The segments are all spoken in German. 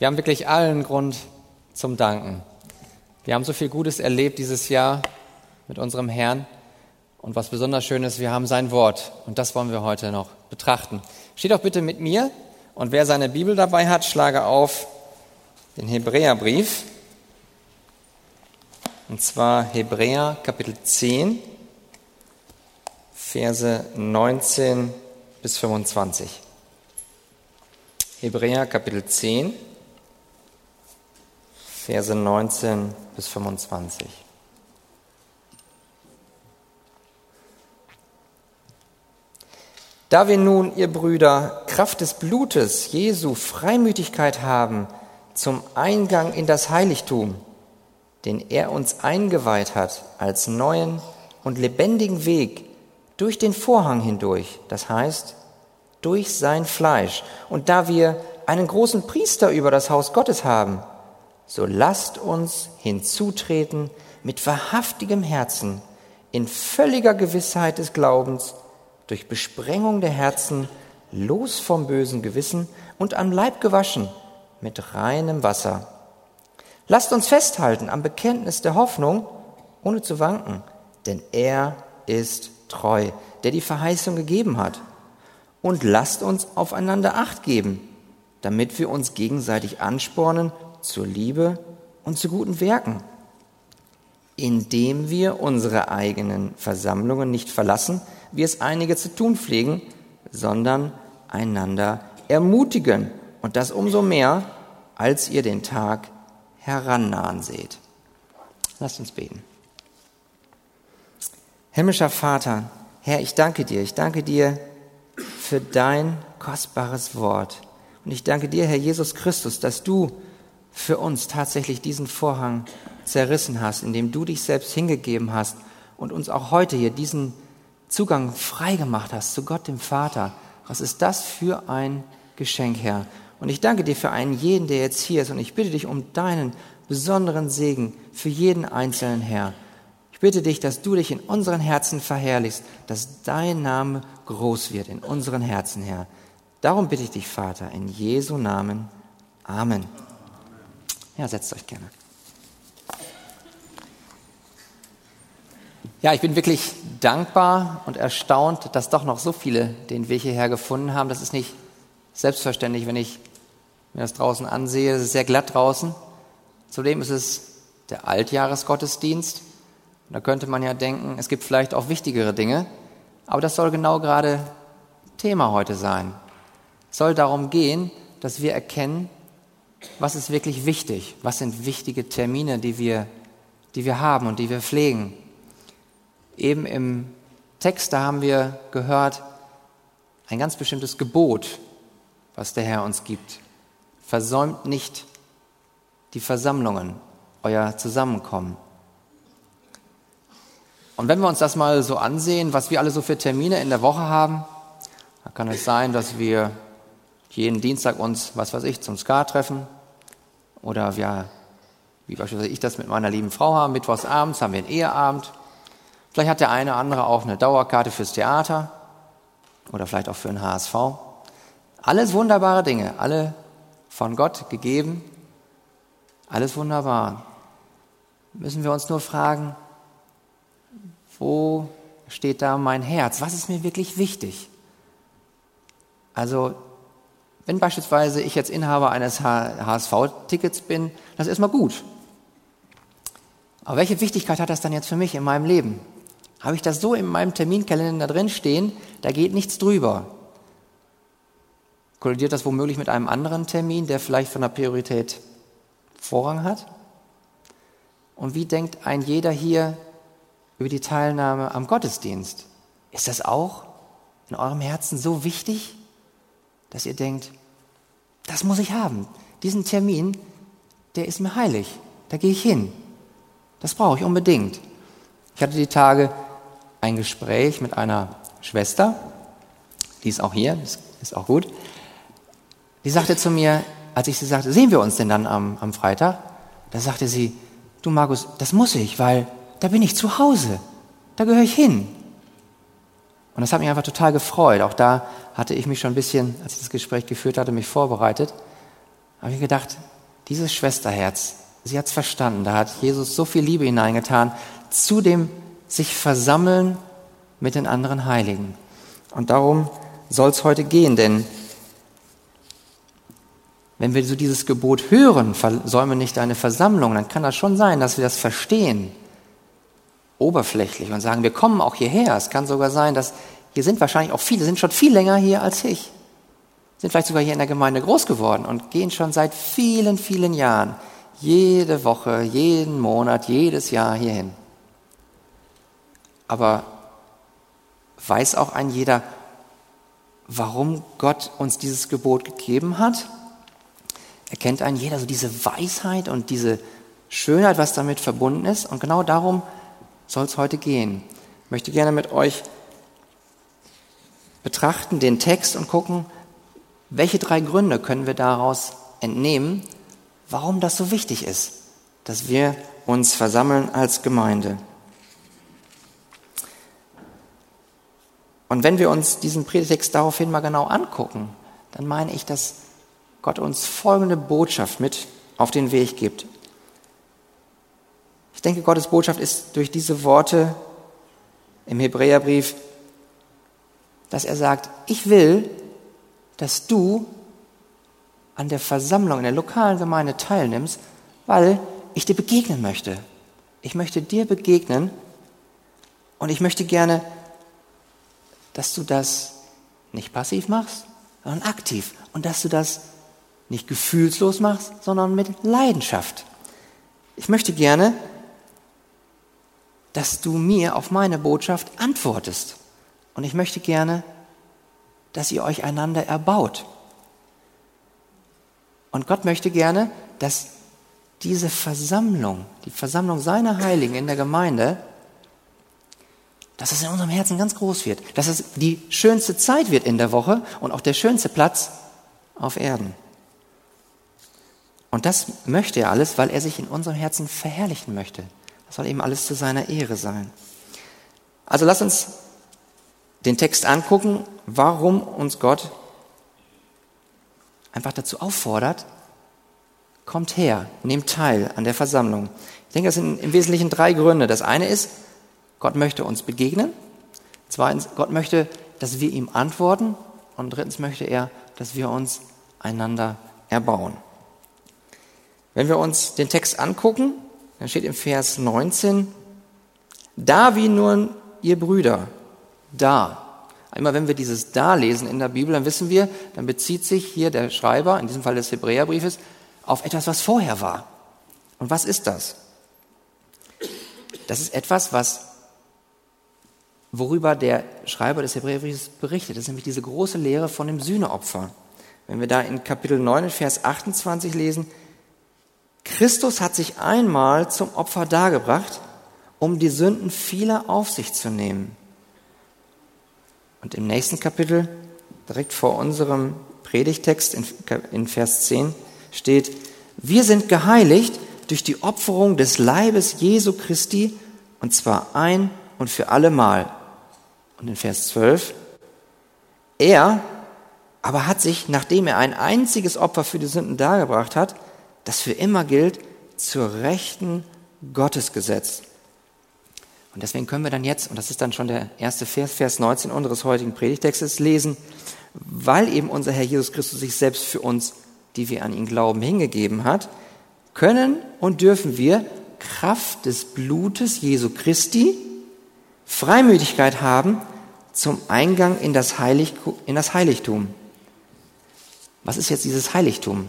Wir haben wirklich allen Grund zum Danken. Wir haben so viel Gutes erlebt dieses Jahr mit unserem Herrn. Und was besonders schön ist, wir haben sein Wort. Und das wollen wir heute noch betrachten. Steht doch bitte mit mir. Und wer seine Bibel dabei hat, schlage auf den Hebräerbrief. Und zwar Hebräer Kapitel 10, Verse 19 bis 25. Hebräer Kapitel 10, Verse 19 bis 25. Da wir nun, ihr Brüder, Kraft des Blutes Jesu Freimütigkeit haben zum Eingang in das Heiligtum, den er uns eingeweiht hat als neuen und lebendigen Weg durch den Vorhang hindurch, das heißt durch sein Fleisch. Und da wir einen großen Priester über das Haus Gottes haben, so lasst uns hinzutreten mit wahrhaftigem Herzen, in völliger Gewissheit des Glaubens, durch Besprengung der Herzen, los vom bösen Gewissen und am Leib gewaschen mit reinem Wasser. Lasst uns festhalten am Bekenntnis der Hoffnung, ohne zu wanken, denn er ist treu, der die Verheißung gegeben hat. Und lasst uns aufeinander acht geben, damit wir uns gegenseitig anspornen zur Liebe und zu guten Werken, indem wir unsere eigenen Versammlungen nicht verlassen, wie es einige zu tun pflegen, sondern einander ermutigen. Und das umso mehr, als ihr den Tag herannahen seht. Lasst uns beten. Himmlischer Vater, Herr, ich danke dir. Ich danke dir für dein kostbares Wort. Und ich danke dir, Herr Jesus Christus, dass du für uns tatsächlich diesen Vorhang zerrissen hast, indem du dich selbst hingegeben hast und uns auch heute hier diesen Zugang frei gemacht hast zu Gott dem Vater. Was ist das für ein Geschenk, Herr? Und ich danke dir für einen jeden, der jetzt hier ist. Und ich bitte dich um deinen besonderen Segen für jeden einzelnen Herr. Ich bitte dich, dass du dich in unseren Herzen verherrlichst, dass dein Name groß wird in unseren Herzen, Herr. Darum bitte ich dich, Vater, in Jesu Namen. Amen. Ja, setzt euch gerne. Ja, ich bin wirklich dankbar und erstaunt, dass doch noch so viele den Weg hierher gefunden haben. Das ist nicht selbstverständlich, wenn ich mir das draußen ansehe. Es ist sehr glatt draußen. Zudem ist es der Altjahresgottesdienst. da könnte man ja denken, es gibt vielleicht auch wichtigere Dinge. Aber das soll genau gerade Thema heute sein. Es soll darum gehen, dass wir erkennen, was ist wirklich wichtig, was sind wichtige Termine, die wir, die wir haben und die wir pflegen. Eben im Text, da haben wir gehört, ein ganz bestimmtes Gebot, was der Herr uns gibt. Versäumt nicht die Versammlungen, euer Zusammenkommen. Und wenn wir uns das mal so ansehen, was wir alle so für Termine in der Woche haben, dann kann es sein, dass wir jeden Dienstag uns, was weiß ich, zum Ska treffen. Oder wir, wie beispielsweise ich das mit meiner lieben Frau haben, mittwochs abends haben wir einen Eheabend. Vielleicht hat der eine oder andere auch eine Dauerkarte fürs Theater oder vielleicht auch für den HSV. Alles wunderbare Dinge, alle von Gott gegeben, alles wunderbar. Müssen wir uns nur fragen, wo steht da mein Herz? Was ist mir wirklich wichtig? Also, wenn beispielsweise ich jetzt Inhaber eines HSV-Tickets bin, das ist erstmal gut. Aber welche Wichtigkeit hat das dann jetzt für mich in meinem Leben? Habe ich das so in meinem Terminkalender drin stehen, da geht nichts drüber. Kollidiert das womöglich mit einem anderen Termin, der vielleicht von der Priorität Vorrang hat? Und wie denkt ein jeder hier über die Teilnahme am Gottesdienst? Ist das auch in eurem Herzen so wichtig, dass ihr denkt, das muss ich haben. Diesen Termin, der ist mir heilig. Da gehe ich hin. Das brauche ich unbedingt. Ich hatte die Tage ein Gespräch mit einer Schwester, die ist auch hier, das ist auch gut. Die sagte zu mir, als ich sie sagte, sehen wir uns denn dann am, am Freitag? Da sagte sie, du Markus, das muss ich, weil da bin ich zu Hause. Da gehöre ich hin. Und das hat mich einfach total gefreut. Auch da hatte ich mich schon ein bisschen, als ich das Gespräch geführt hatte, mich vorbereitet. habe ich gedacht, dieses Schwesterherz, sie hat es verstanden. Da hat Jesus so viel Liebe hineingetan zu dem sich versammeln mit den anderen Heiligen. Und darum soll es heute gehen, denn wenn wir so dieses Gebot hören, versäume nicht deine Versammlung, dann kann das schon sein, dass wir das verstehen, oberflächlich und sagen, wir kommen auch hierher. Es kann sogar sein, dass hier sind wahrscheinlich auch viele, sind schon viel länger hier als ich, sind vielleicht sogar hier in der Gemeinde groß geworden und gehen schon seit vielen, vielen Jahren jede Woche, jeden Monat, jedes Jahr hierhin. Aber weiß auch ein jeder, warum Gott uns dieses Gebot gegeben hat? Erkennt ein jeder so diese Weisheit und diese Schönheit, was damit verbunden ist? Und genau darum soll es heute gehen. Ich möchte gerne mit euch betrachten den Text und gucken, welche drei Gründe können wir daraus entnehmen, warum das so wichtig ist, dass wir uns versammeln als Gemeinde. Und wenn wir uns diesen Predigtext daraufhin mal genau angucken, dann meine ich, dass Gott uns folgende Botschaft mit auf den Weg gibt. Ich denke, Gottes Botschaft ist durch diese Worte im Hebräerbrief, dass er sagt, ich will, dass du an der Versammlung in der lokalen Gemeinde teilnimmst, weil ich dir begegnen möchte. Ich möchte dir begegnen und ich möchte gerne dass du das nicht passiv machst, sondern aktiv. Und dass du das nicht gefühlslos machst, sondern mit Leidenschaft. Ich möchte gerne, dass du mir auf meine Botschaft antwortest. Und ich möchte gerne, dass ihr euch einander erbaut. Und Gott möchte gerne, dass diese Versammlung, die Versammlung seiner Heiligen in der Gemeinde, dass es in unserem Herzen ganz groß wird, dass es die schönste Zeit wird in der Woche und auch der schönste Platz auf Erden. Und das möchte er alles, weil er sich in unserem Herzen verherrlichen möchte. Das soll eben alles zu seiner Ehre sein. Also lass uns den Text angucken, warum uns Gott einfach dazu auffordert, kommt her, nehmt teil an der Versammlung. Ich denke, das sind im Wesentlichen drei Gründe. Das eine ist, Gott möchte uns begegnen. Zweitens, Gott möchte, dass wir ihm antworten. Und drittens möchte er, dass wir uns einander erbauen. Wenn wir uns den Text angucken, dann steht im Vers 19, da wie nun ihr Brüder, da. Einmal wenn wir dieses da lesen in der Bibel, dann wissen wir, dann bezieht sich hier der Schreiber, in diesem Fall des Hebräerbriefes, auf etwas, was vorher war. Und was ist das? Das ist etwas, was worüber der Schreiber des Hebräerbriefes berichtet. Das ist nämlich diese große Lehre von dem Sühneopfer. Wenn wir da in Kapitel 9, Vers 28 lesen, Christus hat sich einmal zum Opfer dargebracht, um die Sünden vieler auf sich zu nehmen. Und im nächsten Kapitel, direkt vor unserem Predigtext in, Vers 10, steht, wir sind geheiligt durch die Opferung des Leibes Jesu Christi, und zwar ein und für allemal. Und in Vers 12, er aber hat sich, nachdem er ein einziges Opfer für die Sünden dargebracht hat, das für immer gilt, zur Rechten Gottes gesetzt. Und deswegen können wir dann jetzt, und das ist dann schon der erste Vers, Vers 19 unseres heutigen Predigtextes, lesen, weil eben unser Herr Jesus Christus sich selbst für uns, die wir an ihn glauben, hingegeben hat, können und dürfen wir Kraft des Blutes Jesu Christi Freimütigkeit haben zum Eingang in das, Heilig, in das Heiligtum. Was ist jetzt dieses Heiligtum?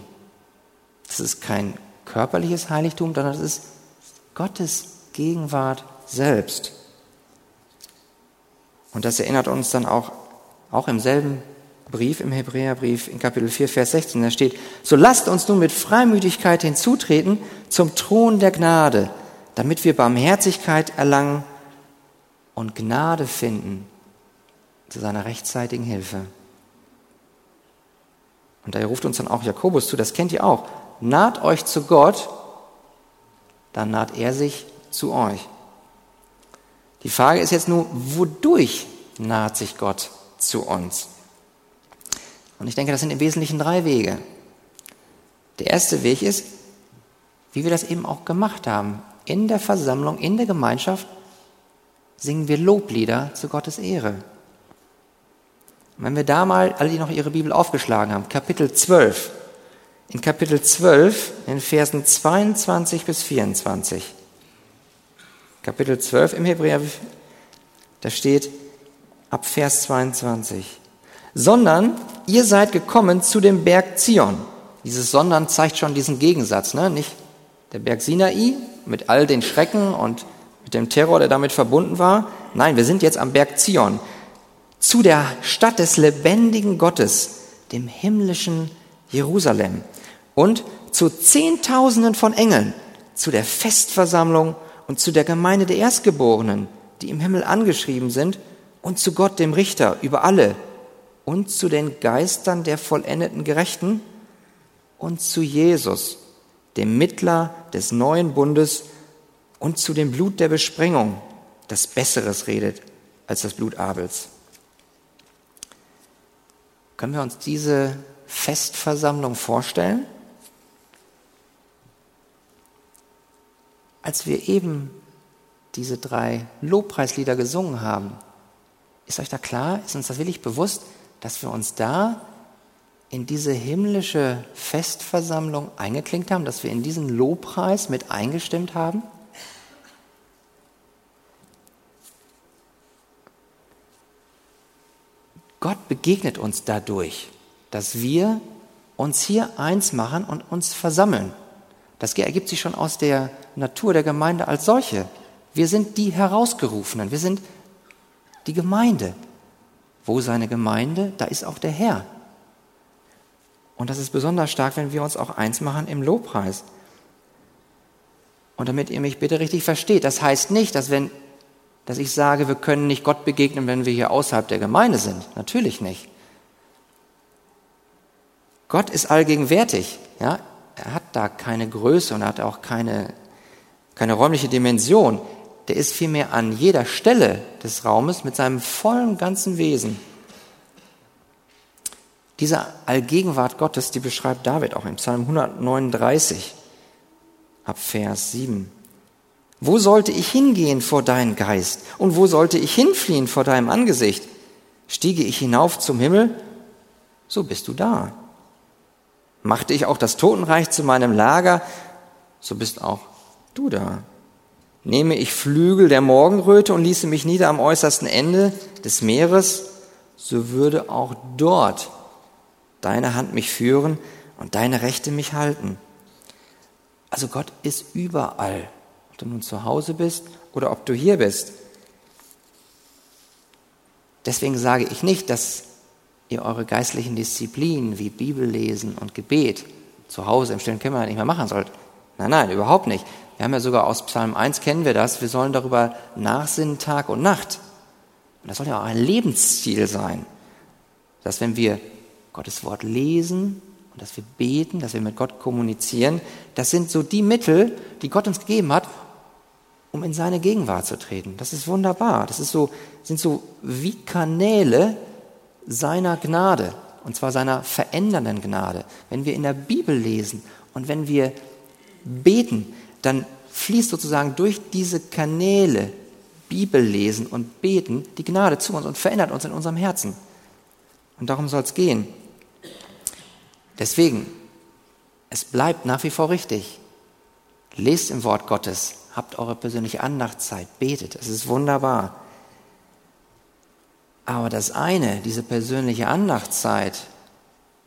Das ist kein körperliches Heiligtum, sondern das ist Gottes Gegenwart selbst. Und das erinnert uns dann auch, auch im selben Brief, im Hebräerbrief in Kapitel 4, Vers 16, da steht, so lasst uns nun mit Freimütigkeit hinzutreten zum Thron der Gnade, damit wir Barmherzigkeit erlangen und Gnade finden zu seiner rechtzeitigen Hilfe. Und daher ruft uns dann auch Jakobus zu, das kennt ihr auch. Naht euch zu Gott, dann naht er sich zu euch. Die Frage ist jetzt nur, wodurch naht sich Gott zu uns? Und ich denke, das sind im Wesentlichen drei Wege. Der erste Weg ist, wie wir das eben auch gemacht haben. In der Versammlung, in der Gemeinschaft singen wir Loblieder zu Gottes Ehre. Und wenn wir da mal, alle, die noch ihre Bibel aufgeschlagen haben, Kapitel 12, in Kapitel 12, in Versen 22 bis 24. Kapitel 12 im Hebräer, da steht ab Vers 22. Sondern ihr seid gekommen zu dem Berg Zion. Dieses Sondern zeigt schon diesen Gegensatz, ne? Nicht der Berg Sinai mit all den Schrecken und mit dem Terror, der damit verbunden war. Nein, wir sind jetzt am Berg Zion. Zu der Stadt des lebendigen Gottes, dem himmlischen Jerusalem. Und zu Zehntausenden von Engeln, zu der Festversammlung und zu der Gemeinde der Erstgeborenen, die im Himmel angeschrieben sind, und zu Gott, dem Richter, über alle, und zu den Geistern der vollendeten Gerechten und zu Jesus, dem Mittler des neuen Bundes und zu dem Blut der Besprengung, das Besseres redet als das Blut Abels. Können wir uns diese Festversammlung vorstellen? Als wir eben diese drei Lobpreislieder gesungen haben, ist euch da klar, ist uns das wirklich bewusst, dass wir uns da in diese himmlische Festversammlung eingeklinkt haben, dass wir in diesen Lobpreis mit eingestimmt haben? Gott begegnet uns dadurch, dass wir uns hier eins machen und uns versammeln. Das ergibt sich schon aus der Natur der Gemeinde als solche. Wir sind die Herausgerufenen, wir sind die Gemeinde. Wo seine Gemeinde, da ist auch der Herr. Und das ist besonders stark, wenn wir uns auch eins machen im Lobpreis. Und damit ihr mich bitte richtig versteht, das heißt nicht, dass wenn, dass ich sage, wir können nicht Gott begegnen, wenn wir hier außerhalb der Gemeinde sind. Natürlich nicht. Gott ist allgegenwärtig. Ja? Er hat da keine Größe und er hat auch keine, keine räumliche Dimension. Der ist vielmehr an jeder Stelle des Raumes mit seinem vollen ganzen Wesen. Diese Allgegenwart Gottes, die beschreibt David auch im Psalm 139 ab Vers 7. Wo sollte ich hingehen vor deinen Geist? Und wo sollte ich hinfliehen vor deinem Angesicht? Stiege ich hinauf zum Himmel? So bist du da. Machte ich auch das Totenreich zu meinem Lager, so bist auch du da. Nehme ich Flügel der Morgenröte und ließe mich nieder am äußersten Ende des Meeres, so würde auch dort deine Hand mich führen und deine Rechte mich halten. Also Gott ist überall, ob du nun zu Hause bist oder ob du hier bist. Deswegen sage ich nicht, dass ihr eure geistlichen Disziplinen wie Bibellesen und Gebet zu Hause im stillen Kämmerlein nicht mehr machen sollt. Nein, nein, überhaupt nicht. Wir haben ja sogar aus Psalm 1 kennen wir das. Wir sollen darüber nachsinnen Tag und Nacht. Und das soll ja auch ein Lebensstil sein. Dass wenn wir Gottes Wort lesen und dass wir beten, dass wir mit Gott kommunizieren, das sind so die Mittel, die Gott uns gegeben hat, um in seine Gegenwart zu treten. Das ist wunderbar. Das ist so, sind so wie Kanäle, seiner Gnade, und zwar seiner verändernden Gnade. Wenn wir in der Bibel lesen und wenn wir beten, dann fließt sozusagen durch diese Kanäle, Bibel lesen und beten, die Gnade zu uns und verändert uns in unserem Herzen. Und darum soll es gehen. Deswegen, es bleibt nach wie vor richtig. Lest im Wort Gottes, habt eure persönliche Andachtszeit, betet, es ist wunderbar. Aber das eine, diese persönliche Andachtszeit,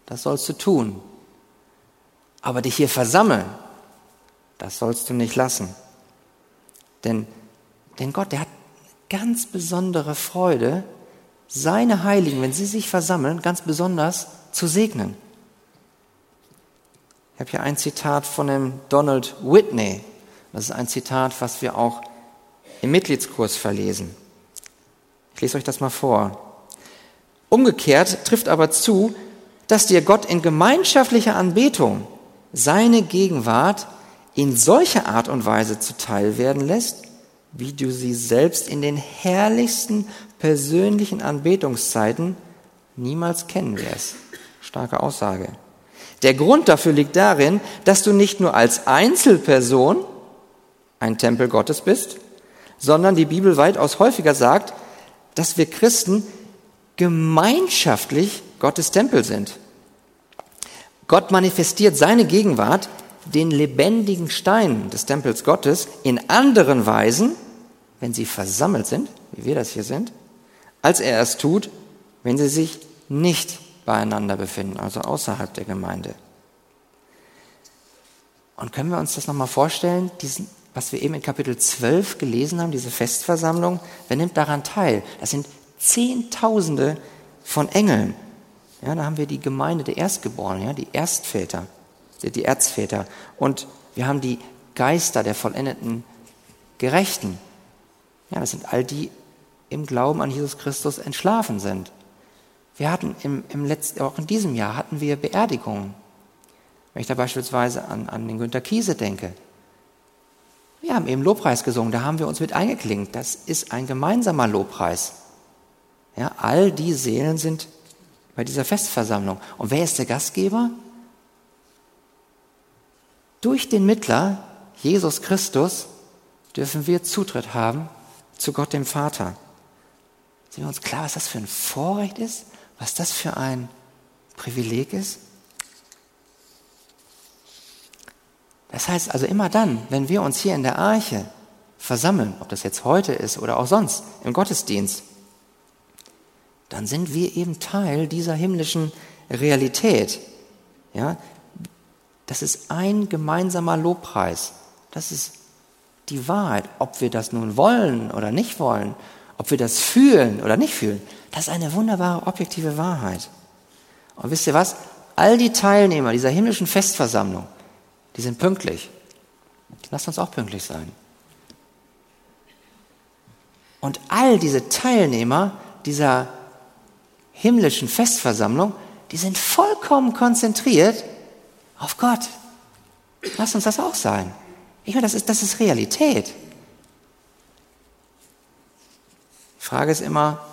das sollst du tun. Aber dich hier versammeln, das sollst du nicht lassen. Denn, denn Gott, der hat ganz besondere Freude, seine Heiligen, wenn sie sich versammeln, ganz besonders zu segnen. Ich habe hier ein Zitat von dem Donald Whitney. Das ist ein Zitat, was wir auch im Mitgliedskurs verlesen. Ich lese euch das mal vor. Umgekehrt trifft aber zu, dass dir Gott in gemeinschaftlicher Anbetung seine Gegenwart in solcher Art und Weise zuteil werden lässt, wie du sie selbst in den herrlichsten persönlichen Anbetungszeiten niemals kennen wirst. Starke Aussage. Der Grund dafür liegt darin, dass du nicht nur als Einzelperson ein Tempel Gottes bist, sondern die Bibel weitaus häufiger sagt, dass wir Christen gemeinschaftlich Gottes Tempel sind. Gott manifestiert seine Gegenwart, den lebendigen Stein des Tempels Gottes, in anderen Weisen, wenn sie versammelt sind, wie wir das hier sind, als er es tut, wenn sie sich nicht beieinander befinden, also außerhalb der Gemeinde. Und können wir uns das nochmal vorstellen, diesen, was wir eben in Kapitel 12 gelesen haben, diese Festversammlung, wer nimmt daran teil? Das sind Zehntausende von Engeln. Ja, da haben wir die Gemeinde der Erstgeborenen, ja, die Erstväter, die Erzväter. Und wir haben die Geister der vollendeten Gerechten. Ja, das sind all die im Glauben an Jesus Christus entschlafen sind. Wir hatten im, im letzten, auch in diesem Jahr hatten wir Beerdigungen. Wenn ich da beispielsweise an, an den Günter Kiese denke. Wir haben eben Lobpreis gesungen, da haben wir uns mit eingeklinkt. Das ist ein gemeinsamer Lobpreis. Ja, all die Seelen sind bei dieser Festversammlung. Und wer ist der Gastgeber? Durch den Mittler, Jesus Christus, dürfen wir Zutritt haben zu Gott dem Vater. Sind wir uns klar, was das für ein Vorrecht ist? Was das für ein Privileg ist? Das heißt also immer dann, wenn wir uns hier in der Arche versammeln, ob das jetzt heute ist oder auch sonst im Gottesdienst, dann sind wir eben Teil dieser himmlischen Realität. Ja, das ist ein gemeinsamer Lobpreis. Das ist die Wahrheit. Ob wir das nun wollen oder nicht wollen, ob wir das fühlen oder nicht fühlen, das ist eine wunderbare objektive Wahrheit. Und wisst ihr was? All die Teilnehmer dieser himmlischen Festversammlung, die sind pünktlich. Lasst uns auch pünktlich sein. Und all diese Teilnehmer dieser himmlischen Festversammlung, die sind vollkommen konzentriert auf Gott. Lass uns das auch sein. Ich meine, das ist, das ist Realität. Die Frage ist immer,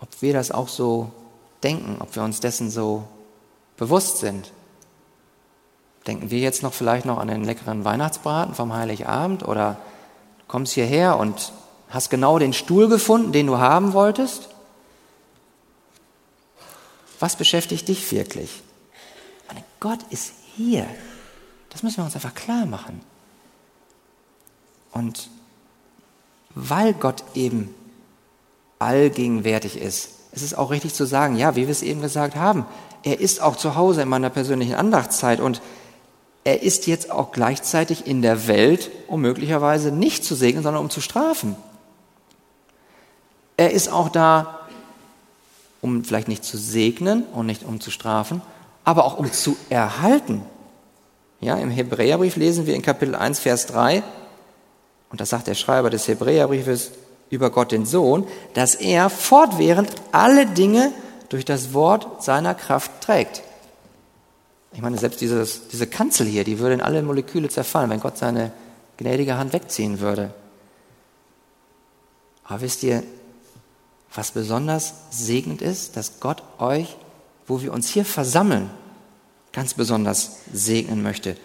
ob wir das auch so denken, ob wir uns dessen so bewusst sind. Denken wir jetzt noch vielleicht noch an den leckeren Weihnachtsbraten vom Heiligabend oder du kommst hierher und hast genau den Stuhl gefunden, den du haben wolltest? Was beschäftigt dich wirklich? Meine, Gott ist hier. Das müssen wir uns einfach klar machen. Und weil Gott eben allgegenwärtig ist, ist es auch richtig zu sagen, ja, wie wir es eben gesagt haben, er ist auch zu Hause in meiner persönlichen Andachtszeit und er ist jetzt auch gleichzeitig in der Welt, um möglicherweise nicht zu segnen, sondern um zu strafen. Er ist auch da, um vielleicht nicht zu segnen und nicht um zu strafen, aber auch um zu erhalten. Ja, im Hebräerbrief lesen wir in Kapitel 1, Vers 3, und das sagt der Schreiber des Hebräerbriefes über Gott den Sohn, dass er fortwährend alle Dinge durch das Wort seiner Kraft trägt. Ich meine, selbst dieses, diese Kanzel hier, die würde in alle Moleküle zerfallen, wenn Gott seine gnädige Hand wegziehen würde. Aber wisst ihr, was besonders segnend ist, dass Gott euch, wo wir uns hier versammeln, ganz besonders segnen möchte,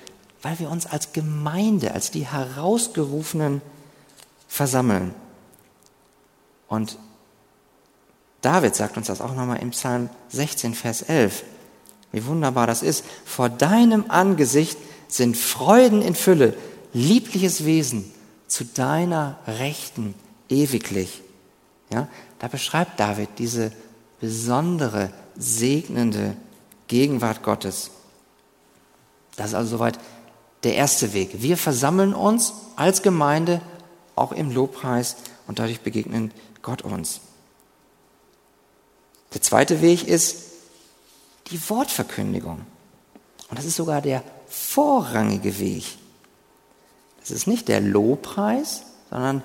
weil wir uns als Gemeinde, als die Herausgerufenen versammeln. Und David sagt uns das auch nochmal im Psalm 16, Vers 11. Wie wunderbar das ist. Vor deinem Angesicht sind Freuden in Fülle, liebliches Wesen zu deiner Rechten ewiglich. Ja, da beschreibt David diese besondere, segnende Gegenwart Gottes. Das ist also soweit der erste Weg. Wir versammeln uns als Gemeinde auch im Lobpreis und dadurch begegnen Gott uns. Der zweite Weg ist die Wortverkündigung. Und das ist sogar der vorrangige Weg. Das ist nicht der Lobpreis, sondern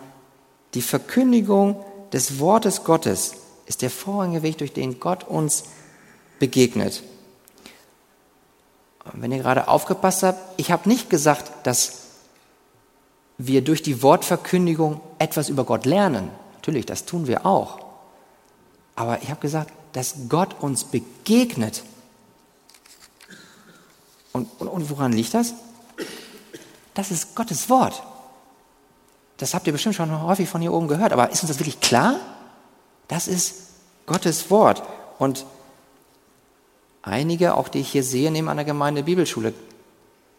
die Verkündigung des Wortes Gottes ist der vorrangige Weg, durch den Gott uns begegnet. Wenn ihr gerade aufgepasst habt, ich habe nicht gesagt, dass wir durch die Wortverkündigung etwas über Gott lernen. Natürlich, das tun wir auch. Aber ich habe gesagt, dass Gott uns begegnet. Und, und, und woran liegt das? Das ist Gottes Wort. Das habt ihr bestimmt schon häufig von hier oben gehört, aber ist uns das wirklich klar? Das ist Gottes Wort. Und einige, auch die ich hier sehe, nehmen an der Gemeinde Bibelschule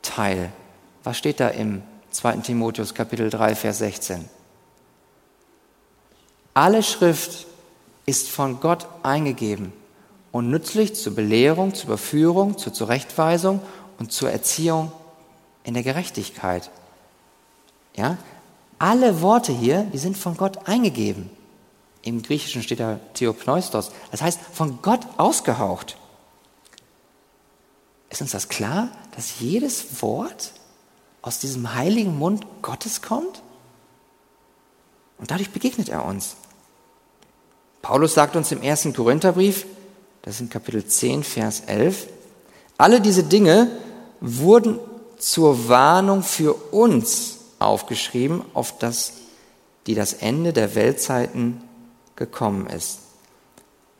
teil. Was steht da im 2. Timotheus Kapitel 3, Vers 16? Alle Schrift ist von Gott eingegeben und nützlich zur Belehrung, zur Überführung, zur Zurechtweisung und zur Erziehung in der Gerechtigkeit. Ja? Alle Worte hier, die sind von Gott eingegeben. Im Griechischen steht da Theopneustos. Das heißt, von Gott ausgehaucht. Ist uns das klar, dass jedes Wort aus diesem heiligen Mund Gottes kommt? Und dadurch begegnet er uns. Paulus sagt uns im ersten Korintherbrief, das ist in Kapitel 10, Vers 11, alle diese Dinge wurden zur Warnung für uns aufgeschrieben, auf das, die das Ende der Weltzeiten gekommen ist.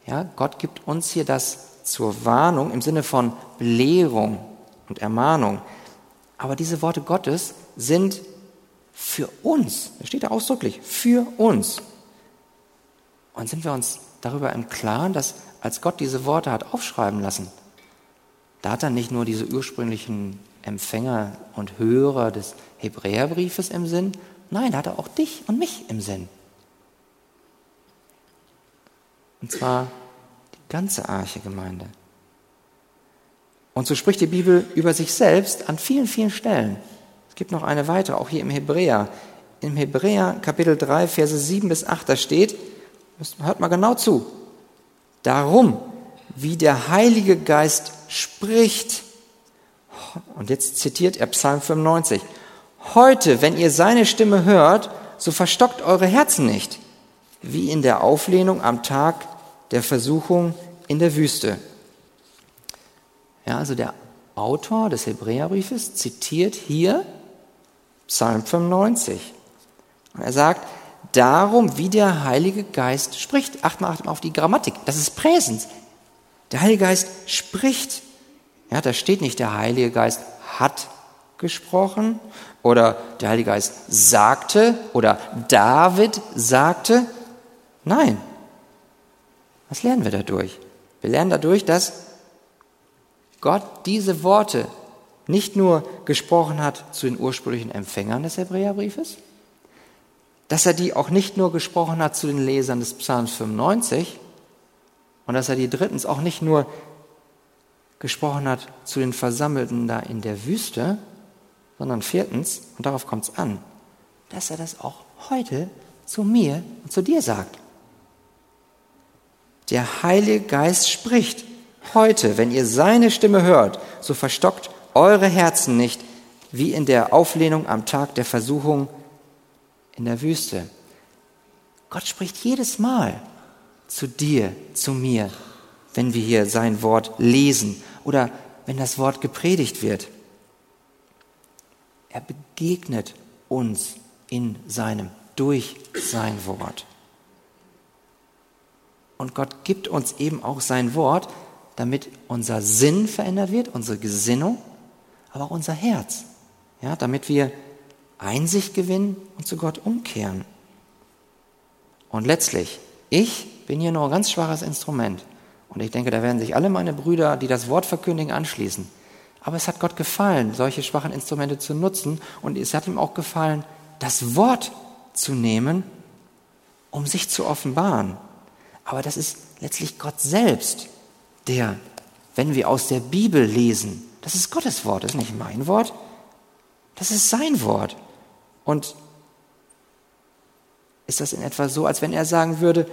Ja, Gott gibt uns hier das zur Warnung im Sinne von Belehrung und Ermahnung. Aber diese Worte Gottes sind für uns, das steht da ausdrücklich, für uns. Und sind wir uns darüber im Klaren, dass als Gott diese Worte hat aufschreiben lassen, da hat er nicht nur diese ursprünglichen Empfänger und Hörer des Hebräerbriefes im Sinn, nein, da hat er auch dich und mich im Sinn. Und zwar die ganze Arche-Gemeinde. Und so spricht die Bibel über sich selbst an vielen, vielen Stellen. Es gibt noch eine weitere, auch hier im Hebräer. Im Hebräer Kapitel 3, Verse 7 bis 8, da steht, hört mal genau zu, darum, wie der Heilige Geist spricht. Und jetzt zitiert er Psalm 95. Heute, wenn ihr seine Stimme hört, so verstockt eure Herzen nicht, wie in der Auflehnung am Tag der Versuchung in der Wüste. Ja, also der Autor des Hebräerbriefes zitiert hier Psalm 95. Und er sagt, darum, wie der Heilige Geist spricht. Acht mal auf die Grammatik. Das ist Präsens. Der Heilige Geist spricht. Ja, da steht nicht, der Heilige Geist hat gesprochen oder der Heilige Geist sagte oder David sagte. Nein. Was lernen wir dadurch? Wir lernen dadurch, dass Gott diese Worte nicht nur gesprochen hat zu den ursprünglichen Empfängern des Hebräerbriefes, dass er die auch nicht nur gesprochen hat zu den Lesern des Psalms 95 und dass er die drittens auch nicht nur gesprochen hat zu den Versammelten da in der Wüste, sondern viertens, und darauf kommt es an, dass er das auch heute zu mir und zu dir sagt. Der Heilige Geist spricht heute, wenn ihr seine Stimme hört, so verstockt eure Herzen nicht, wie in der Auflehnung am Tag der Versuchung in der Wüste. Gott spricht jedes Mal zu dir, zu mir, wenn wir hier sein Wort lesen oder wenn das Wort gepredigt wird. Er begegnet uns in seinem, durch sein Wort. Und Gott gibt uns eben auch sein Wort, damit unser Sinn verändert wird, unsere Gesinnung, aber auch unser Herz. Ja, damit wir Einsicht gewinnen und zu Gott umkehren. Und letztlich, ich bin hier nur ein ganz schwaches Instrument. Und ich denke, da werden sich alle meine Brüder, die das Wort verkündigen, anschließen. Aber es hat Gott gefallen, solche schwachen Instrumente zu nutzen. Und es hat ihm auch gefallen, das Wort zu nehmen, um sich zu offenbaren. Aber das ist letztlich Gott selbst, der, wenn wir aus der Bibel lesen, das ist Gottes Wort, das ist nicht mein Wort, das ist sein Wort. Und ist das in etwa so, als wenn er sagen würde,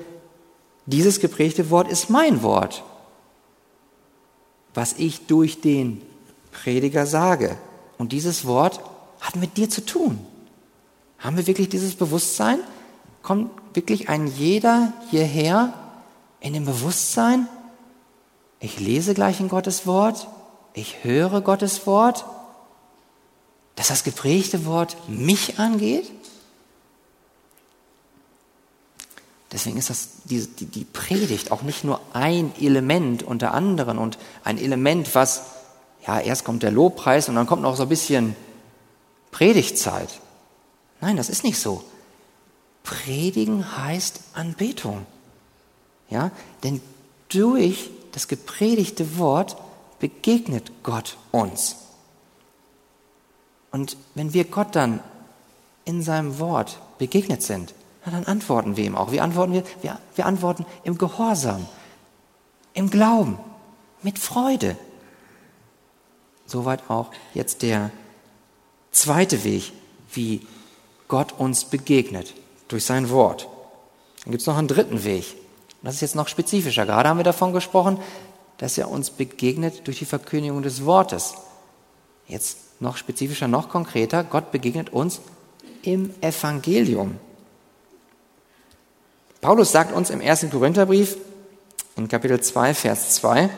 dieses geprägte Wort ist mein Wort, was ich durch den Prediger sage. Und dieses Wort hat mit dir zu tun. Haben wir wirklich dieses Bewusstsein? Kommt wirklich ein jeder hierher in dem Bewusstsein, ich lese gleich in Gottes Wort, ich höre Gottes Wort, dass das geprägte Wort mich angeht? Deswegen ist das, die, die, die Predigt auch nicht nur ein Element unter anderen und ein Element, was ja, erst kommt der Lobpreis und dann kommt noch so ein bisschen Predigtzeit. Nein, das ist nicht so. Predigen heißt Anbetung. Ja, denn durch das gepredigte Wort begegnet Gott uns. Und wenn wir Gott dann in seinem Wort begegnet sind, dann antworten wir ihm auch. Wie antworten wir? wir? Wir antworten im Gehorsam, im Glauben, mit Freude. Soweit auch jetzt der zweite Weg, wie Gott uns begegnet, durch sein Wort. Dann gibt es noch einen dritten Weg. Das ist jetzt noch spezifischer. Gerade haben wir davon gesprochen, dass er uns begegnet durch die Verkündigung des Wortes. Jetzt noch spezifischer, noch konkreter, Gott begegnet uns im Evangelium. Paulus sagt uns im ersten Korintherbrief in Kapitel 2, Vers 2,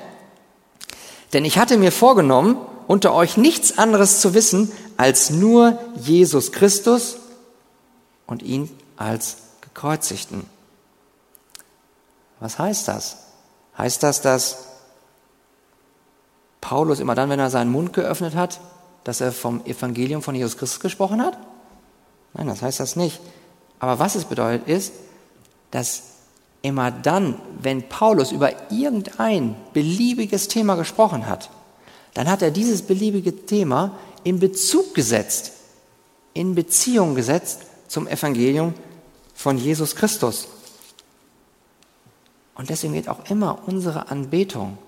denn ich hatte mir vorgenommen, unter euch nichts anderes zu wissen, als nur Jesus Christus und ihn als gekreuzigten. Was heißt das? Heißt das, dass Paulus immer dann, wenn er seinen Mund geöffnet hat, dass er vom Evangelium von Jesus Christus gesprochen hat? Nein, das heißt das nicht. Aber was es bedeutet ist, dass immer dann, wenn Paulus über irgendein beliebiges Thema gesprochen hat, dann hat er dieses beliebige Thema in Bezug gesetzt, in Beziehung gesetzt zum Evangelium von Jesus Christus. Und deswegen wird auch immer unsere Anbetung,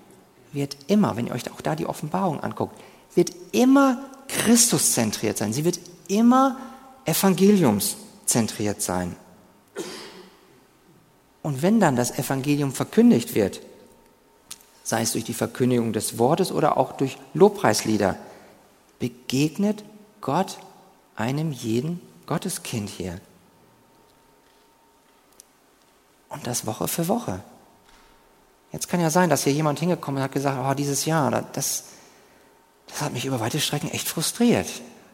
wird immer, wenn ihr euch auch da die Offenbarung anguckt, wird immer Christuszentriert sein. Sie wird immer evangeliumszentriert sein. Und wenn dann das Evangelium verkündigt wird, sei es durch die Verkündigung des Wortes oder auch durch Lobpreislieder, begegnet Gott einem jeden Gotteskind hier. Und das Woche für Woche. Jetzt kann ja sein, dass hier jemand hingekommen ist und hat gesagt, oh, dieses Jahr, das, das hat mich über weite Strecken echt frustriert.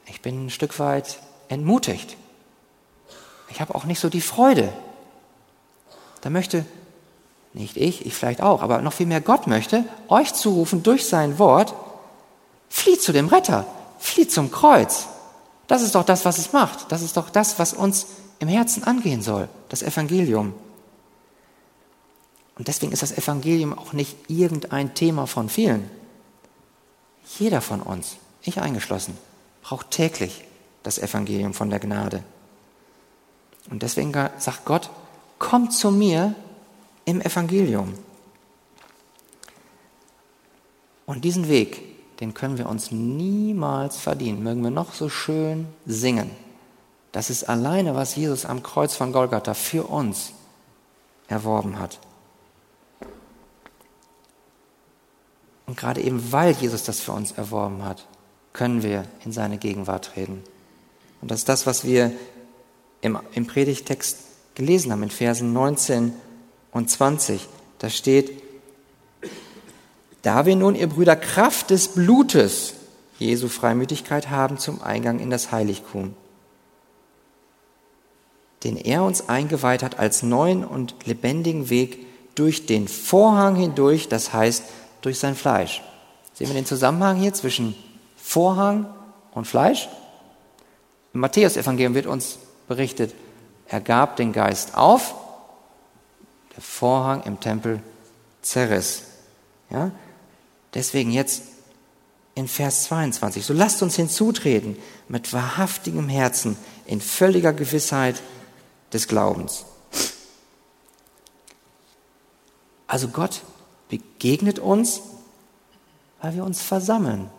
Ich bin ein Stück weit entmutigt. Ich habe auch nicht so die Freude. Da möchte nicht ich, ich vielleicht auch, aber noch viel mehr Gott möchte, euch zurufen durch sein Wort, flieht zu dem Retter, flieht zum Kreuz. Das ist doch das, was es macht. Das ist doch das, was uns im Herzen angehen soll, das Evangelium. Und deswegen ist das Evangelium auch nicht irgendein Thema von vielen. Jeder von uns, ich eingeschlossen, braucht täglich das Evangelium von der Gnade. Und deswegen sagt Gott, kommt zu mir im Evangelium. Und diesen Weg, den können wir uns niemals verdienen. Mögen wir noch so schön singen. Das ist alleine, was Jesus am Kreuz von Golgatha für uns erworben hat. Und gerade eben weil Jesus das für uns erworben hat, können wir in seine Gegenwart treten. Und das ist das, was wir im, im Predigtext gelesen haben, in Versen 19 und 20. Da steht, da wir nun, ihr Brüder, Kraft des Blutes Jesu Freimütigkeit haben zum Eingang in das Heiligtum, den er uns eingeweiht hat als neuen und lebendigen Weg durch den Vorhang hindurch, das heißt durch sein Fleisch. Sehen wir den Zusammenhang hier zwischen Vorhang und Fleisch? Im Matthäus-Evangelium wird uns berichtet, er gab den Geist auf, der Vorhang im Tempel zerriss. Ja? Deswegen jetzt in Vers 22, so lasst uns hinzutreten mit wahrhaftigem Herzen in völliger Gewissheit des Glaubens. Also Gott begegnet uns, weil wir uns versammeln,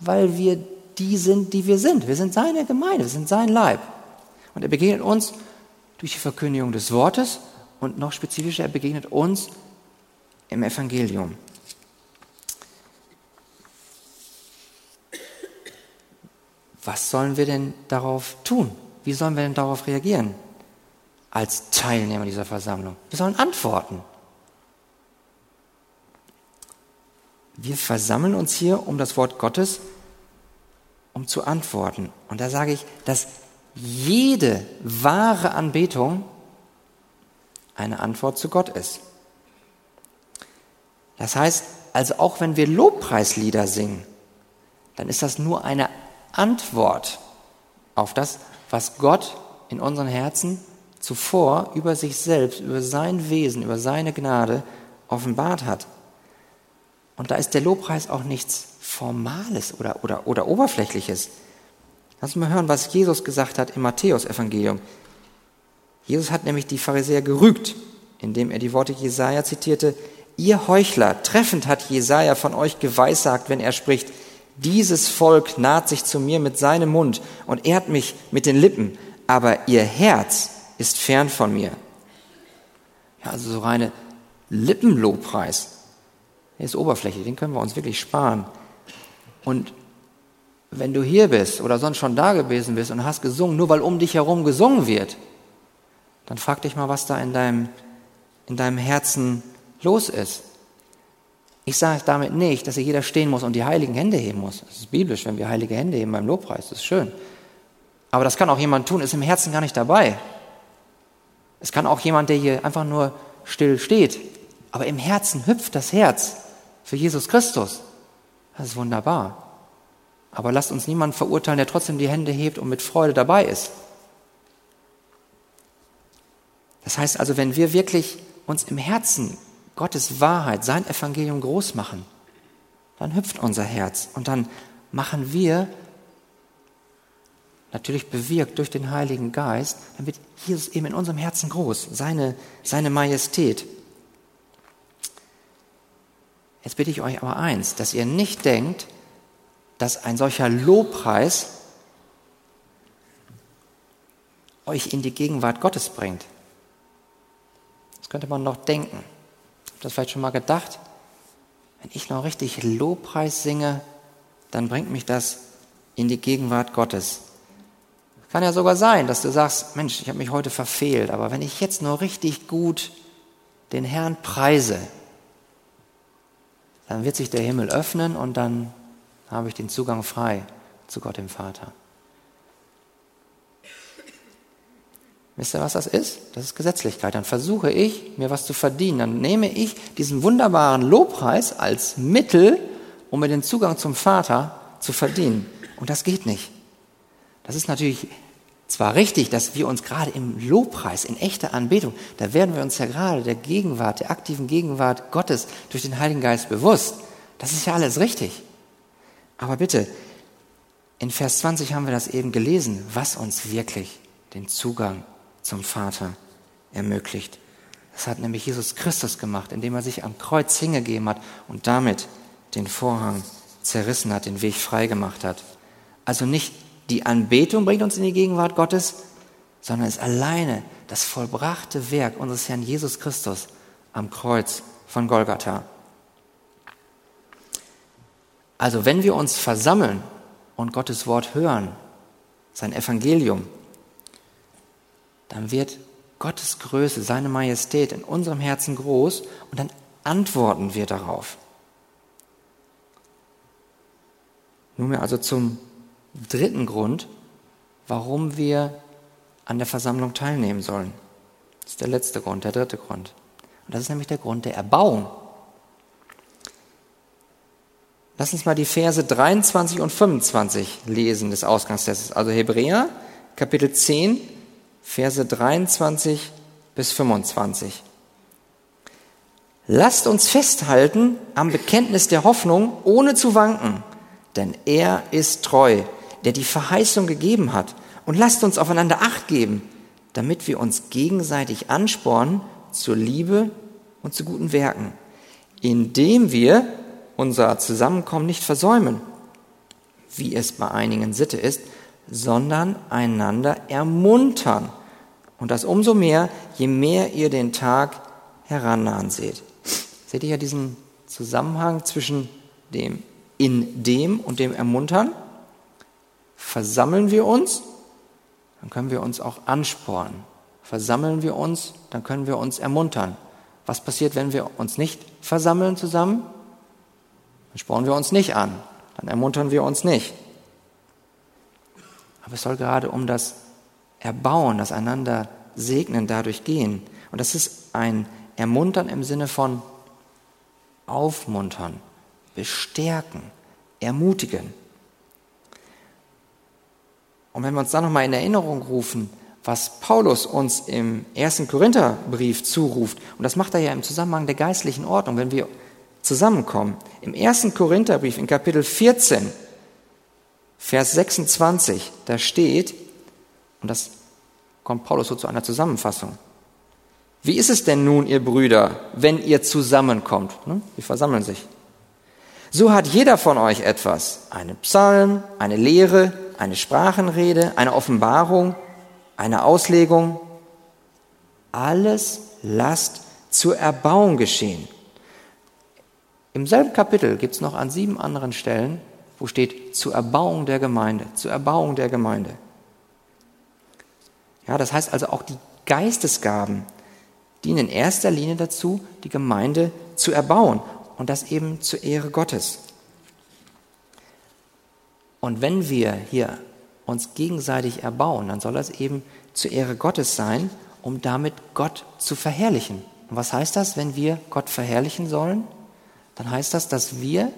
weil wir die sind, die wir sind. Wir sind seine Gemeinde, wir sind sein Leib. Und er begegnet uns durch die Verkündigung des Wortes und noch spezifischer, er begegnet uns im Evangelium. Was sollen wir denn darauf tun? Wie sollen wir denn darauf reagieren? Als Teilnehmer dieser Versammlung. Wir sollen antworten. Wir versammeln uns hier um das Wort Gottes, um zu antworten. Und da sage ich, dass jede wahre Anbetung eine Antwort zu Gott ist. Das heißt, also auch wenn wir Lobpreislieder singen, dann ist das nur eine Antwort auf das, was Gott in unseren Herzen zuvor über sich selbst, über sein Wesen, über seine Gnade offenbart hat. Und da ist der Lobpreis auch nichts Formales oder, oder, oder Oberflächliches. Lass uns mal hören, was Jesus gesagt hat im Matthäus-Evangelium. Jesus hat nämlich die Pharisäer gerügt, indem er die Worte Jesaja zitierte. Ihr Heuchler, treffend hat Jesaja von euch geweissagt, wenn er spricht, dieses Volk naht sich zu mir mit seinem Mund und ehrt mich mit den Lippen, aber ihr Herz ist fern von mir. Ja, also so reine Lippenlobpreis. Der ist Oberfläche, den können wir uns wirklich sparen. Und wenn du hier bist oder sonst schon da gewesen bist und hast gesungen, nur weil um dich herum gesungen wird, dann frag dich mal, was da in deinem, in deinem Herzen los ist. Ich sage damit nicht, dass hier jeder stehen muss und die heiligen Hände heben muss. Das ist biblisch, wenn wir heilige Hände heben beim Lobpreis. Das ist schön. Aber das kann auch jemand tun, ist im Herzen gar nicht dabei. Es kann auch jemand, der hier einfach nur still steht, aber im Herzen hüpft das Herz für Jesus Christus. Das ist wunderbar. Aber lasst uns niemanden verurteilen, der trotzdem die Hände hebt und mit Freude dabei ist. Das heißt also, wenn wir wirklich uns im Herzen Gottes Wahrheit, sein Evangelium groß machen, dann hüpft unser Herz und dann machen wir, natürlich bewirkt durch den Heiligen Geist, dann wird Jesus eben in unserem Herzen groß, seine, seine Majestät. Jetzt bitte ich euch aber eins, dass ihr nicht denkt, dass ein solcher Lobpreis euch in die Gegenwart Gottes bringt. Das könnte man noch denken. Habt ihr das vielleicht schon mal gedacht? Wenn ich noch richtig Lobpreis singe, dann bringt mich das in die Gegenwart Gottes. Kann ja sogar sein, dass du sagst, Mensch, ich habe mich heute verfehlt, aber wenn ich jetzt nur richtig gut den Herrn preise, dann wird sich der Himmel öffnen und dann habe ich den Zugang frei zu Gott dem Vater. Wisst ihr, was das ist? Das ist Gesetzlichkeit. Dann versuche ich, mir was zu verdienen. Dann nehme ich diesen wunderbaren Lobpreis als Mittel, um mir den Zugang zum Vater zu verdienen. Und das geht nicht. Das ist natürlich zwar richtig, dass wir uns gerade im Lobpreis, in echter Anbetung, da werden wir uns ja gerade der Gegenwart, der aktiven Gegenwart Gottes durch den Heiligen Geist bewusst. Das ist ja alles richtig. Aber bitte, in Vers 20 haben wir das eben gelesen, was uns wirklich den Zugang zum Vater ermöglicht. Das hat nämlich Jesus Christus gemacht, indem er sich am Kreuz hingegeben hat und damit den Vorhang zerrissen hat, den Weg frei gemacht hat. Also nicht die Anbetung bringt uns in die Gegenwart Gottes, sondern es alleine das vollbrachte Werk unseres Herrn Jesus Christus am Kreuz von Golgatha. Also wenn wir uns versammeln und Gottes Wort hören, sein Evangelium, dann wird Gottes Größe, seine Majestät in unserem Herzen groß und dann antworten wir darauf. Nun also zum dritten Grund, warum wir an der Versammlung teilnehmen sollen. Das ist der letzte Grund, der dritte Grund. Und das ist nämlich der Grund der Erbauung. Lass uns mal die Verse 23 und 25 lesen des Ausgangstextes. Also Hebräer, Kapitel 10, Verse 23 bis 25. Lasst uns festhalten am Bekenntnis der Hoffnung, ohne zu wanken, denn er ist treu, der die Verheißung gegeben hat. Und lasst uns aufeinander acht geben, damit wir uns gegenseitig anspornen zur Liebe und zu guten Werken, indem wir unser Zusammenkommen nicht versäumen, wie es bei einigen Sitte ist, sondern einander ermuntern. Und das umso mehr, je mehr ihr den Tag herannahen seht. Seht ihr ja diesen Zusammenhang zwischen dem in dem und dem Ermuntern? Versammeln wir uns, dann können wir uns auch anspornen. Versammeln wir uns, dann können wir uns ermuntern. Was passiert, wenn wir uns nicht versammeln zusammen? Dann spornen wir uns nicht an, dann ermuntern wir uns nicht. Aber es soll gerade um das Erbauen, das einander segnen dadurch gehen. Und das ist ein Ermuntern im Sinne von aufmuntern, bestärken, ermutigen. Und wenn wir uns dann nochmal in Erinnerung rufen, was Paulus uns im ersten Korintherbrief zuruft, und das macht er ja im Zusammenhang der geistlichen Ordnung, wenn wir zusammenkommen. Im ersten Korintherbrief in Kapitel 14, Vers 26, da steht, und das kommt Paulus so zu einer Zusammenfassung. Wie ist es denn nun, ihr Brüder, wenn ihr zusammenkommt? Ne? Die versammeln sich. So hat jeder von euch etwas. Eine Psalm, eine Lehre, eine Sprachenrede, eine Offenbarung, eine Auslegung. Alles lasst zur Erbauung geschehen. Im selben Kapitel gibt es noch an sieben anderen Stellen, wo steht zur Erbauung der Gemeinde, zur Erbauung der Gemeinde. Ja, das heißt also auch die Geistesgaben dienen in erster Linie dazu, die Gemeinde zu erbauen und das eben zur Ehre Gottes. Und wenn wir hier uns gegenseitig erbauen, dann soll das eben zur Ehre Gottes sein, um damit Gott zu verherrlichen. Und was heißt das, wenn wir Gott verherrlichen sollen? Dann heißt das, dass wir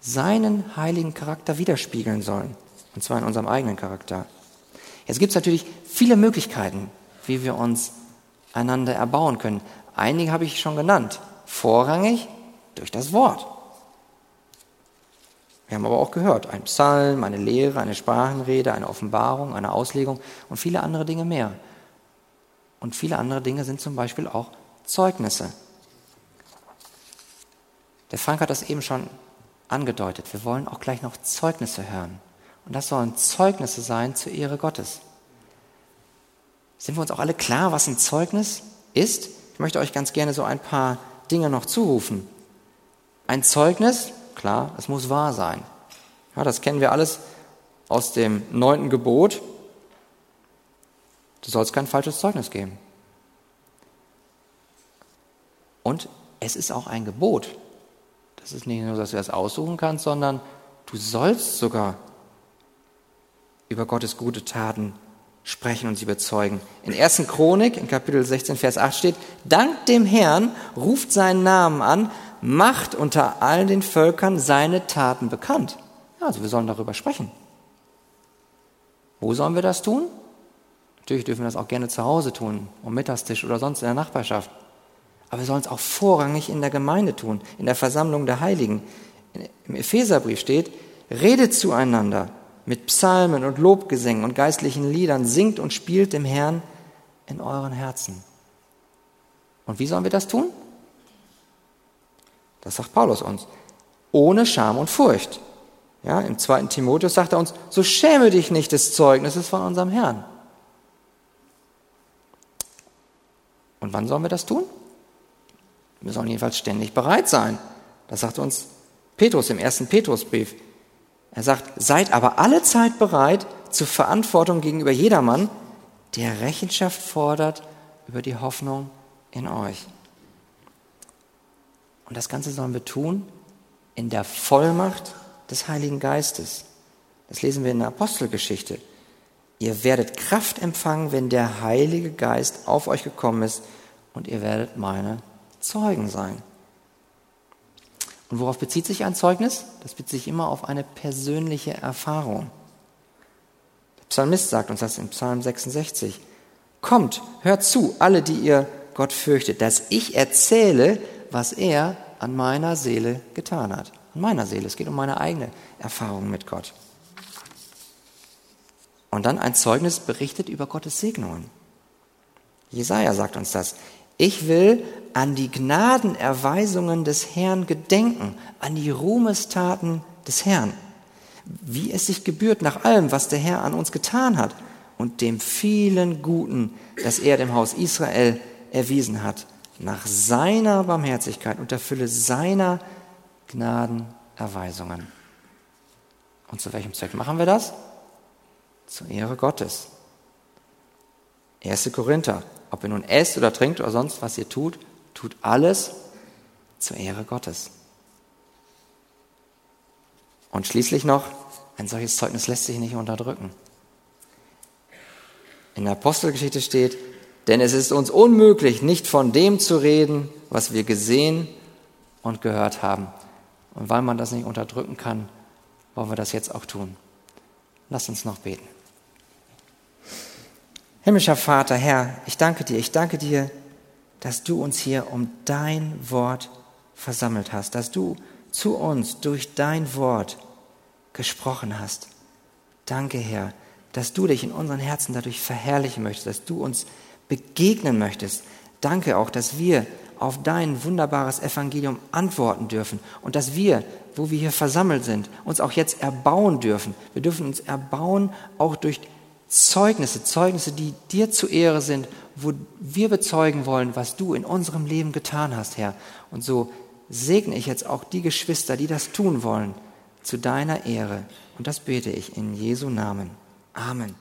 seinen heiligen Charakter widerspiegeln sollen. Und zwar in unserem eigenen Charakter. Jetzt gibt es natürlich viele Möglichkeiten, wie wir uns einander erbauen können. Einige habe ich schon genannt. Vorrangig durch das Wort. Wir haben aber auch gehört, ein Psalm, eine Lehre, eine Sprachenrede, eine Offenbarung, eine Auslegung und viele andere Dinge mehr. Und viele andere Dinge sind zum Beispiel auch Zeugnisse. Der Frank hat das eben schon angedeutet. Wir wollen auch gleich noch Zeugnisse hören. Und das sollen Zeugnisse sein zur Ehre Gottes. Sind wir uns auch alle klar, was ein Zeugnis ist? Ich möchte euch ganz gerne so ein paar Dinge noch zurufen. Ein Zeugnis, klar, es muss wahr sein. Ja, das kennen wir alles aus dem neunten Gebot. Du sollst kein falsches Zeugnis geben. Und es ist auch ein Gebot. Das ist nicht nur, dass du das aussuchen kannst, sondern du sollst sogar über Gottes gute Taten sprechen und sie bezeugen. In 1. Chronik, in Kapitel 16, Vers 8 steht, Dank dem Herrn ruft seinen Namen an, macht unter allen den Völkern seine Taten bekannt. Also wir sollen darüber sprechen. Wo sollen wir das tun? Natürlich dürfen wir das auch gerne zu Hause tun, am Mittagstisch oder sonst in der Nachbarschaft. Aber wir sollen es auch vorrangig in der Gemeinde tun, in der Versammlung der Heiligen. Im Epheserbrief steht, redet zueinander mit Psalmen und Lobgesängen und geistlichen Liedern, singt und spielt dem Herrn in euren Herzen. Und wie sollen wir das tun? Das sagt Paulus uns. Ohne Scham und Furcht. Ja, Im zweiten Timotheus sagt er uns, so schäme dich nicht des Zeugnisses von unserem Herrn. Und wann sollen wir das tun? Wir sollen jedenfalls ständig bereit sein. Das sagt uns Petrus im ersten Petrusbrief. Er sagt, seid aber alle Zeit bereit zur Verantwortung gegenüber jedermann, der Rechenschaft fordert über die Hoffnung in euch. Und das Ganze sollen wir tun in der Vollmacht des Heiligen Geistes. Das lesen wir in der Apostelgeschichte. Ihr werdet Kraft empfangen, wenn der Heilige Geist auf euch gekommen ist und ihr werdet meine Zeugen sein. Und worauf bezieht sich ein Zeugnis? Das bezieht sich immer auf eine persönliche Erfahrung. Der Psalmist sagt uns das in Psalm 66. Kommt, hört zu, alle, die ihr Gott fürchtet, dass ich erzähle, was er an meiner Seele getan hat. An meiner Seele. Es geht um meine eigene Erfahrung mit Gott. Und dann ein Zeugnis berichtet über Gottes Segnungen. Jesaja sagt uns das. Ich will an die Gnadenerweisungen des Herrn gedenken, an die Ruhmestaten des Herrn, wie es sich gebührt nach allem, was der Herr an uns getan hat und dem vielen Guten, das er dem Haus Israel erwiesen hat nach seiner Barmherzigkeit und der Fülle seiner Gnadenerweisungen. Und zu welchem Zweck machen wir das? Zur Ehre Gottes. 1. Korinther, ob ihr nun esst oder trinkt oder sonst was ihr tut, tut alles zur Ehre Gottes. Und schließlich noch, ein solches Zeugnis lässt sich nicht unterdrücken. In der Apostelgeschichte steht, denn es ist uns unmöglich, nicht von dem zu reden, was wir gesehen und gehört haben. Und weil man das nicht unterdrücken kann, wollen wir das jetzt auch tun. Lass uns noch beten. Himmlischer Vater, Herr, ich danke dir, ich danke dir, dass du uns hier um dein Wort versammelt hast, dass du zu uns durch dein Wort gesprochen hast. Danke, Herr, dass du dich in unseren Herzen dadurch verherrlichen möchtest, dass du uns begegnen möchtest. Danke auch, dass wir auf dein wunderbares Evangelium antworten dürfen und dass wir, wo wir hier versammelt sind, uns auch jetzt erbauen dürfen. Wir dürfen uns erbauen auch durch Zeugnisse, Zeugnisse, die dir zu Ehre sind, wo wir bezeugen wollen, was du in unserem Leben getan hast, Herr. Und so segne ich jetzt auch die Geschwister, die das tun wollen, zu deiner Ehre. Und das bete ich in Jesu Namen. Amen.